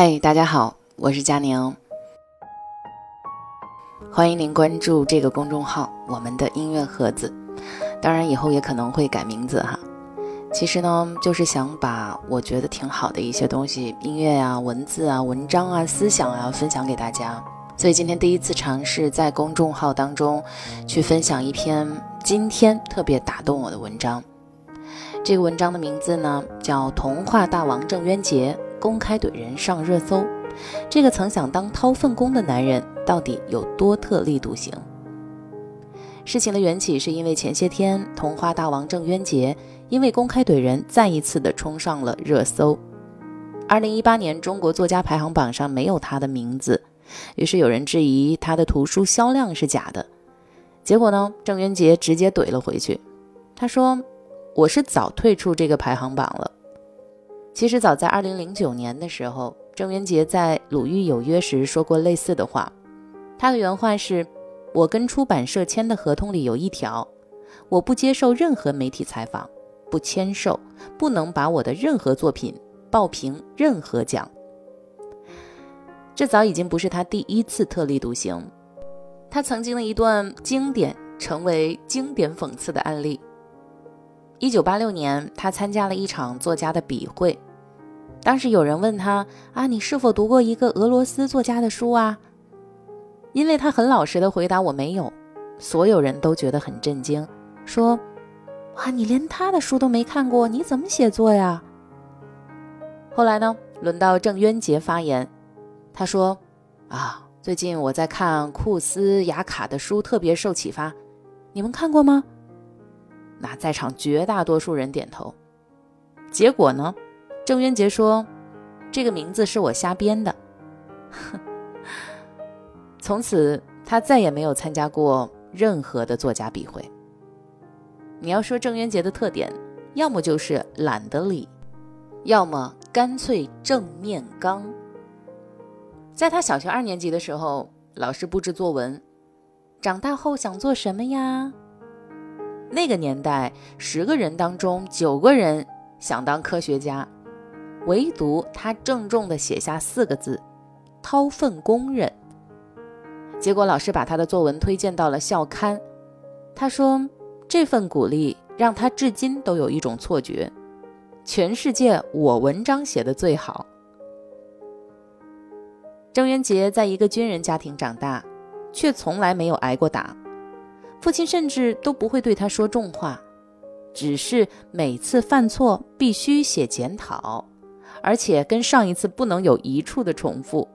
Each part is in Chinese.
嗨，大家好，我是佳宁，欢迎您关注这个公众号“我们的音乐盒子”。当然，以后也可能会改名字哈。其实呢，就是想把我觉得挺好的一些东西，音乐啊、文字啊、文章啊、思想啊，分享给大家。所以今天第一次尝试在公众号当中去分享一篇今天特别打动我的文章。这个文章的名字呢，叫《童话大王郑渊洁》。公开怼人上热搜，这个曾想当掏粪工的男人到底有多特立独行？事情的缘起是因为前些天童话大王郑渊洁因为公开怼人，再一次的冲上了热搜。二零一八年中国作家排行榜上没有他的名字，于是有人质疑他的图书销量是假的。结果呢，郑渊洁直接怼了回去，他说：“我是早退出这个排行榜了。”其实早在二零零九年的时候，郑渊洁在《鲁豫有约》时说过类似的话。他的原话是：“我跟出版社签的合同里有一条，我不接受任何媒体采访，不签售，不能把我的任何作品报评任何奖。”这早已经不是他第一次特立独行。他曾经的一段经典，成为经典讽刺的案例。一九八六年，他参加了一场作家的笔会。当时有人问他啊，你是否读过一个俄罗斯作家的书啊？因为他很老实的回答我没有，所有人都觉得很震惊，说哇，你连他的书都没看过，你怎么写作呀？后来呢，轮到郑渊洁发言，他说啊，最近我在看库斯雅卡的书，特别受启发，你们看过吗？那在场绝大多数人点头，结果呢？郑渊洁说：“这个名字是我瞎编的。”从此，他再也没有参加过任何的作家笔会。你要说郑渊洁的特点，要么就是懒得理，要么干脆正面刚。在他小学二年级的时候，老师布置作文：“长大后想做什么呀？”那个年代，十个人当中九个人想当科学家。唯独他郑重地写下四个字：“掏粪工人。”结果老师把他的作文推荐到了校刊。他说：“这份鼓励让他至今都有一种错觉，全世界我文章写的最好。”郑渊洁在一个军人家庭长大，却从来没有挨过打，父亲甚至都不会对他说重话，只是每次犯错必须写检讨。而且跟上一次不能有一处的重复。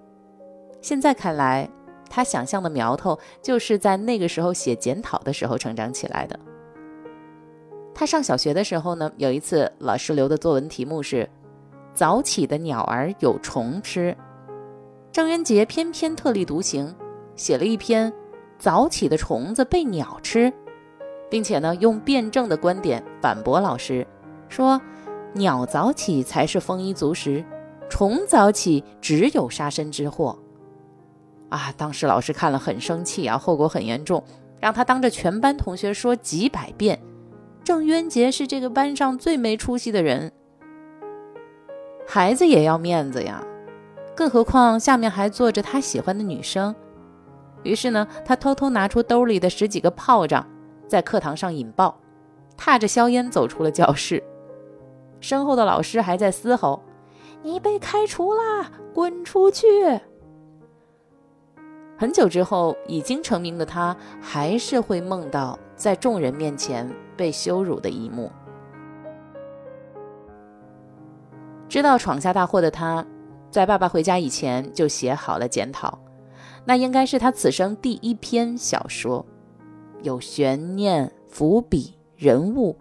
现在看来，他想象的苗头就是在那个时候写检讨的时候成长起来的。他上小学的时候呢，有一次老师留的作文题目是“早起的鸟儿有虫吃”，郑渊洁偏偏特立独行，写了一篇“早起的虫子被鸟吃”，并且呢用辩证的观点反驳老师，说。鸟早起才是丰衣足食，虫早起只有杀身之祸。啊！当时老师看了很生气啊，后果很严重，让他当着全班同学说几百遍：“郑渊洁是这个班上最没出息的人。”孩子也要面子呀，更何况下面还坐着他喜欢的女生。于是呢，他偷偷拿出兜里的十几个炮仗，在课堂上引爆，踏着硝烟走出了教室。身后的老师还在嘶吼：“你被开除啦，滚出去！”很久之后，已经成名的他还是会梦到在众人面前被羞辱的一幕。知道闯下大祸的他，在爸爸回家以前就写好了检讨，那应该是他此生第一篇小说，有悬念、伏笔、人物，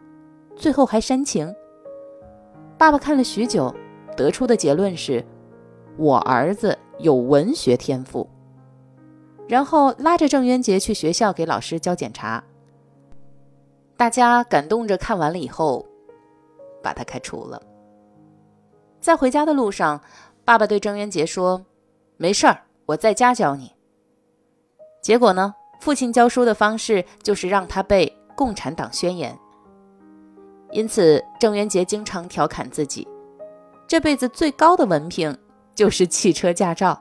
最后还煽情。爸爸看了许久，得出的结论是：我儿子有文学天赋。然后拉着郑渊洁去学校给老师交检查。大家感动着看完了以后，把他开除了。在回家的路上，爸爸对郑渊洁说：“没事儿，我在家教你。”结果呢，父亲教书的方式就是让他背《共产党宣言》。因此，郑渊洁经常调侃自己，这辈子最高的文凭就是汽车驾照。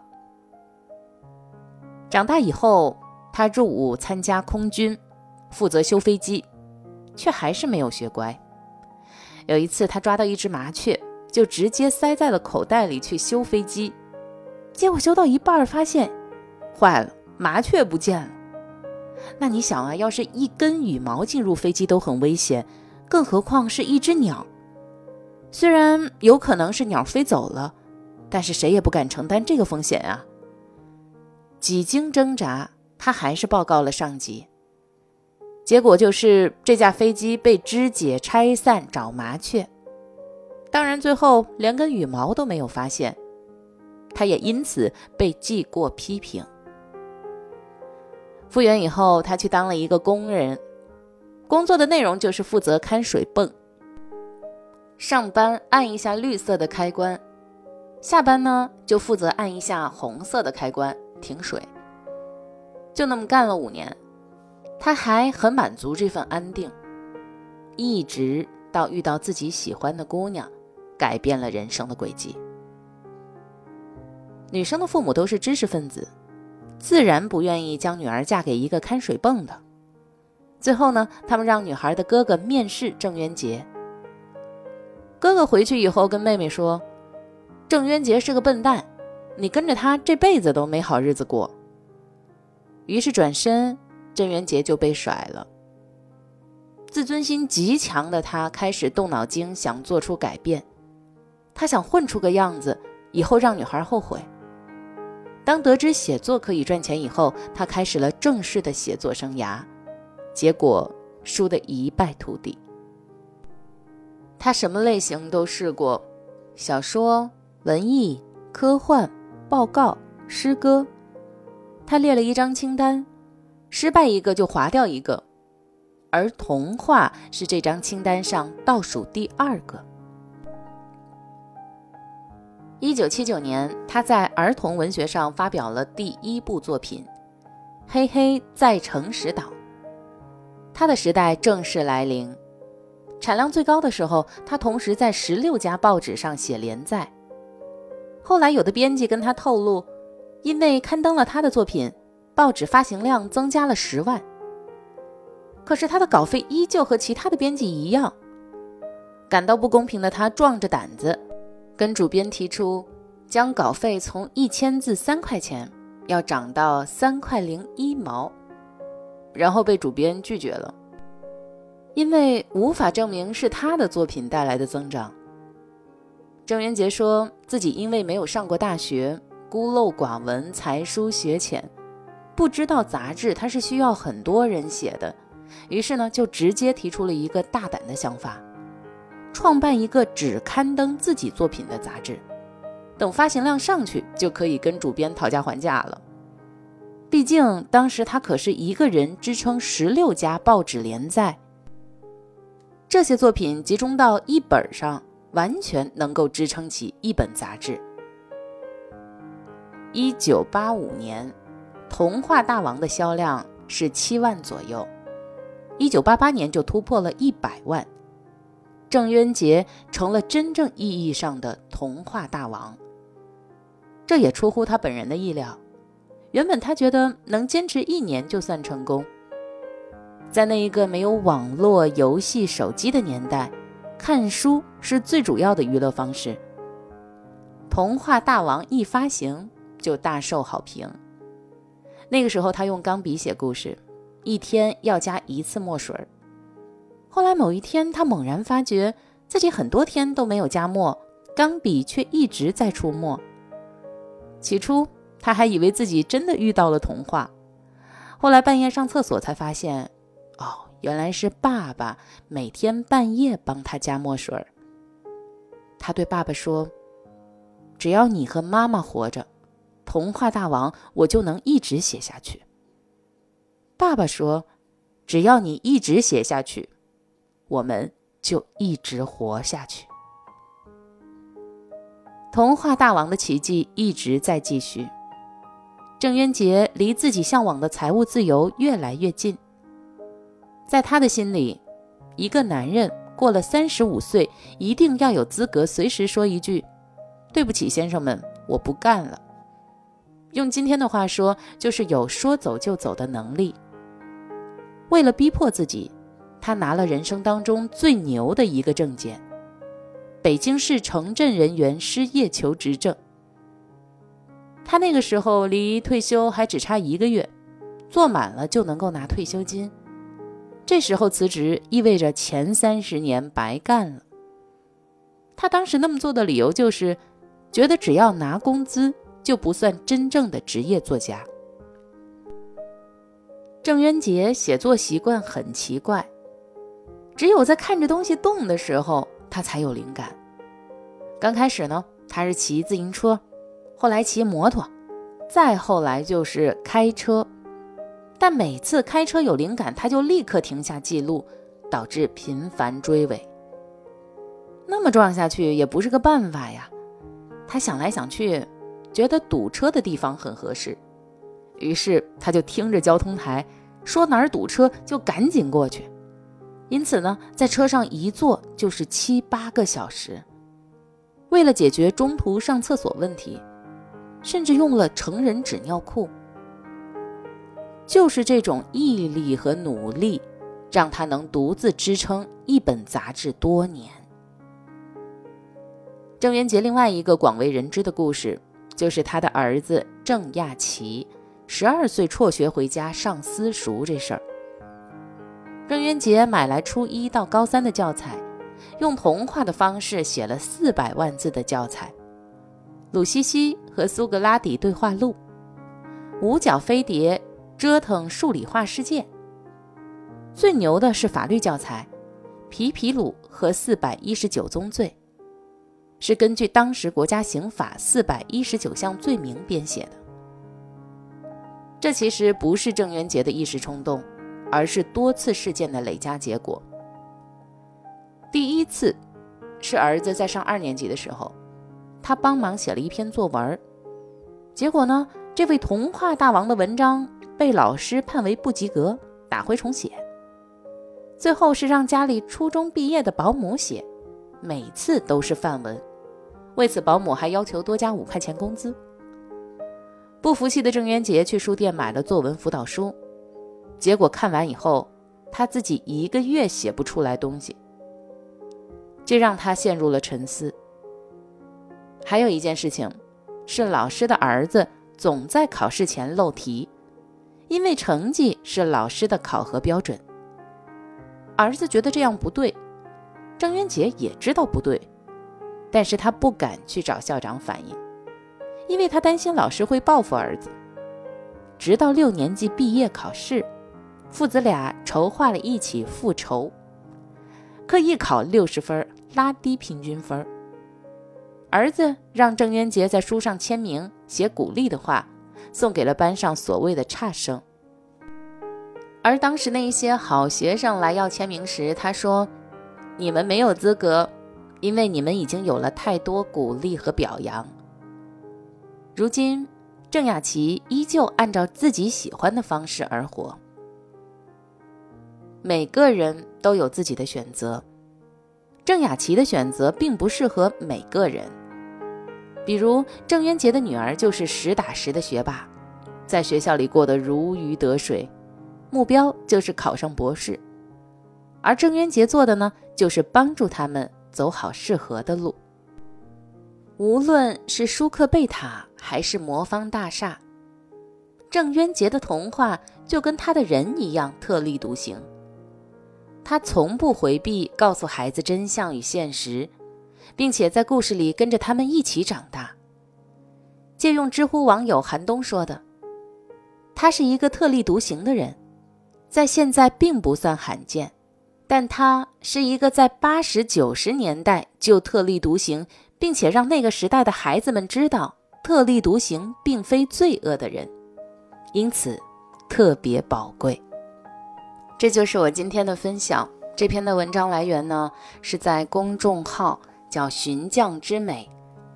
长大以后，他入伍参加空军，负责修飞机，却还是没有学乖。有一次，他抓到一只麻雀，就直接塞在了口袋里去修飞机，结果修到一半发现坏了，麻雀不见了。那你想啊，要是一根羽毛进入飞机都很危险，更何况是一只鸟？虽然有可能是鸟飞走了，但是谁也不敢承担这个风险啊。几经挣扎，他还是报告了上级。结果就是这架飞机被肢解拆散找麻雀，当然最后连根羽毛都没有发现，他也因此被记过批评。复员以后，他去当了一个工人，工作的内容就是负责看水泵。上班按一下绿色的开关，下班呢就负责按一下红色的开关。停水，就那么干了五年，他还很满足这份安定，一直到遇到自己喜欢的姑娘，改变了人生的轨迹。女生的父母都是知识分子，自然不愿意将女儿嫁给一个看水泵的。最后呢，他们让女孩的哥哥面试郑渊洁。哥哥回去以后跟妹妹说，郑渊洁是个笨蛋。你跟着他这辈子都没好日子过。于是转身，郑渊洁就被甩了。自尊心极强的他开始动脑筋，想做出改变。他想混出个样子，以后让女孩后悔。当得知写作可以赚钱以后，他开始了正式的写作生涯，结果输得一败涂地。他什么类型都试过，小说、文艺、科幻。报告、诗歌，他列了一张清单，失败一个就划掉一个，而童话是这张清单上倒数第二个。一九七九年，他在儿童文学上发表了第一部作品《嘿嘿在诚实岛》，他的时代正式来临。产量最高的时候，他同时在十六家报纸上写连载。后来，有的编辑跟他透露，因为刊登了他的作品，报纸发行量增加了十万。可是他的稿费依旧和其他的编辑一样。感到不公平的他，壮着胆子跟主编提出，将稿费从一千字三块钱要涨到三块零一毛，然后被主编拒绝了，因为无法证明是他的作品带来的增长。郑渊洁说自己因为没有上过大学，孤陋寡闻，才疏学浅，不知道杂志它是需要很多人写的，于是呢就直接提出了一个大胆的想法，创办一个只刊登自己作品的杂志，等发行量上去就可以跟主编讨价还价了。毕竟当时他可是一个人支撑十六家报纸连载，这些作品集中到一本上。完全能够支撑起一本杂志。一九八五年，《童话大王》的销量是七万左右，一九八八年就突破了一百万，郑渊洁成了真正意义上的童话大王。这也出乎他本人的意料，原本他觉得能坚持一年就算成功。在那一个没有网络游戏、手机的年代。看书是最主要的娱乐方式。《童话大王》一发行就大受好评。那个时候他用钢笔写故事，一天要加一次墨水儿。后来某一天，他猛然发觉自己很多天都没有加墨，钢笔却一直在出墨。起初他还以为自己真的遇到了童话，后来半夜上厕所才发现，哦。原来是爸爸每天半夜帮他加墨水他对爸爸说：“只要你和妈妈活着，童话大王我就能一直写下去。”爸爸说：“只要你一直写下去，我们就一直活下去。”童话大王的奇迹一直在继续。郑渊洁离自己向往的财务自由越来越近。在他的心里，一个男人过了三十五岁，一定要有资格随时说一句：“对不起，先生们，我不干了。用今天的话说，就是有说走就走的能力。为了逼迫自己，他拿了人生当中最牛的一个证件——北京市城镇人员失业求职证。他那个时候离退休还只差一个月，做满了就能够拿退休金。这时候辞职意味着前三十年白干了。他当时那么做的理由就是，觉得只要拿工资就不算真正的职业作家。郑渊洁写作习惯很奇怪，只有在看着东西动的时候，他才有灵感。刚开始呢，他是骑自行车，后来骑摩托，再后来就是开车。但每次开车有灵感，他就立刻停下记录，导致频繁追尾。那么撞下去也不是个办法呀。他想来想去，觉得堵车的地方很合适，于是他就听着交通台说哪儿堵车就赶紧过去。因此呢，在车上一坐就是七八个小时。为了解决中途上厕所问题，甚至用了成人纸尿裤。就是这种毅力和努力，让他能独自支撑一本杂志多年。郑渊洁另外一个广为人知的故事，就是他的儿子郑亚奇，十二岁辍学回家上私塾这事儿。郑渊洁买来初一到高三的教材，用童话的方式写了四百万字的教材，《鲁西西和苏格拉底对话录》，《五角飞碟》。折腾数理化世界，最牛的是法律教材《皮皮鲁和四百一十九宗罪》，是根据当时国家刑法四百一十九项罪名编写的。这其实不是郑渊洁的一时冲动，而是多次事件的累加结果。第一次是儿子在上二年级的时候，他帮忙写了一篇作文，结果呢，这位童话大王的文章。被老师判为不及格，打回重写。最后是让家里初中毕业的保姆写，每次都是范文。为此，保姆还要求多加五块钱工资。不服气的郑渊洁去书店买了作文辅导书，结果看完以后，他自己一个月写不出来东西，这让他陷入了沉思。还有一件事情，是老师的儿子总在考试前漏题。因为成绩是老师的考核标准，儿子觉得这样不对，郑渊洁也知道不对，但是他不敢去找校长反映，因为他担心老师会报复儿子。直到六年级毕业考试，父子俩筹划了一起复仇，刻意考六十分，拉低平均分。儿子让郑渊洁在书上签名，写鼓励的话。送给了班上所谓的差生，而当时那些好学生来要签名时，他说：“你们没有资格，因为你们已经有了太多鼓励和表扬。”如今，郑雅琪依旧按照自己喜欢的方式而活。每个人都有自己的选择，郑雅琪的选择并不适合每个人。比如郑渊洁的女儿就是实打实的学霸，在学校里过得如鱼得水，目标就是考上博士。而郑渊洁做的呢，就是帮助他们走好适合的路。无论是舒克贝塔还是魔方大厦，郑渊洁的童话就跟他的人一样特立独行。他从不回避告诉孩子真相与现实。并且在故事里跟着他们一起长大。借用知乎网友韩冬说的：“他是一个特立独行的人，在现在并不算罕见，但他是一个在八十九十年代就特立独行，并且让那个时代的孩子们知道特立独行并非罪恶的人，因此特别宝贵。”这就是我今天的分享。这篇的文章来源呢是在公众号。叫《寻匠之美》，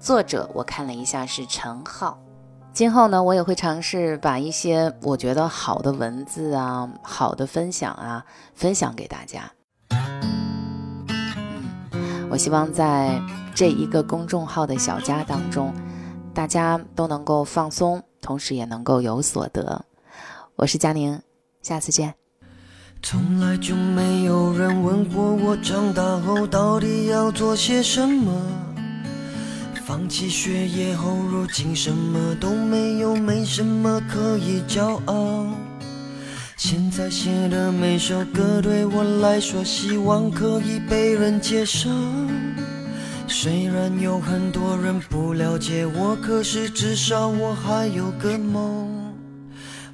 作者我看了一下是陈浩。今后呢，我也会尝试把一些我觉得好的文字啊、好的分享啊，分享给大家。我希望在这一个公众号的小家当中，大家都能够放松，同时也能够有所得。我是佳宁，下次见。从来就没有人问过我长大后到底要做些什么。放弃学业后，如今什么都没有，没什么可以骄傲。现在写的每首歌对我来说，希望可以被人接受。虽然有很多人不了解我，可是至少我还有个梦。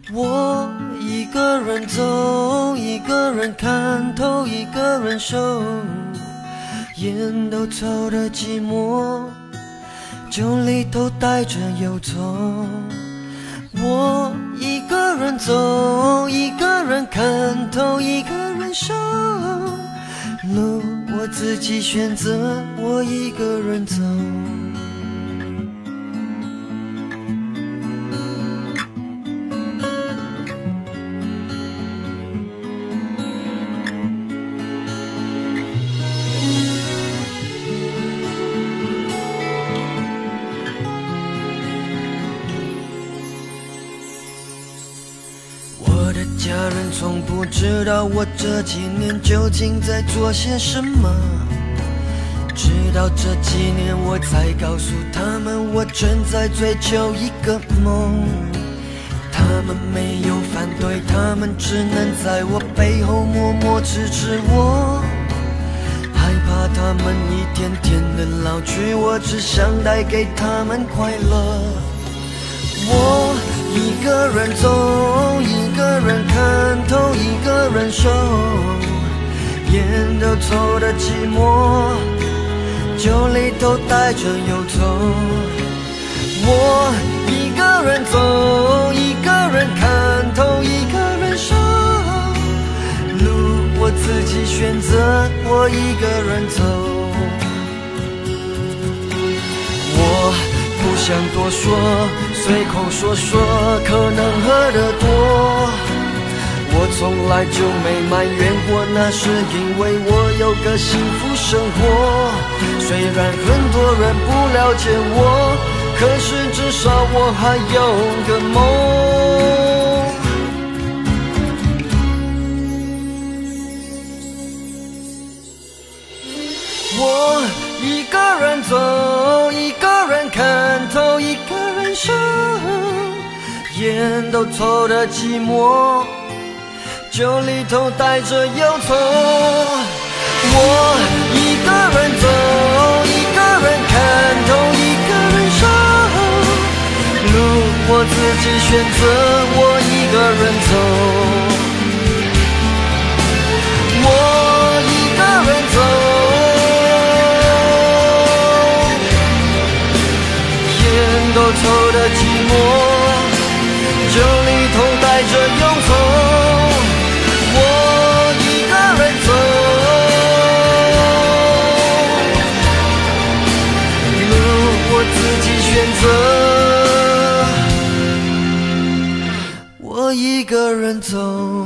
我一个人走，一个人看透，一个人受，烟都抽的寂寞，酒里头带着忧愁。我一个人走，一个人看透，一个人受，路我自己选择，我一个人走。知道我这几年究竟在做些什么，直到这几年我才告诉他们，我正在追求一个梦。他们没有反对，他们只能在我背后默默支持我。害怕他们一天天的老去，我只想带给他们快乐。我一个人走，一个人看透，一个人受，烟都抽的寂寞，酒里头带着忧愁。我一个人走，一个人看透，一个人受，路我自己选择，我一个人走。想多说，随口说说可能喝得多。我从来就没埋怨过，那是因为我有个幸福生活。虽然很多人不了解我，可是至少我还有个梦。我一个人走，烟都抽的寂寞，酒里头带着忧愁。我一个人走，一个人看透，一个人受，路我自己选择，我一个人走。我一个人走。烟都抽的寂寞，这里头带着忧愁。我一个人走，路我自己选择，我一个人走。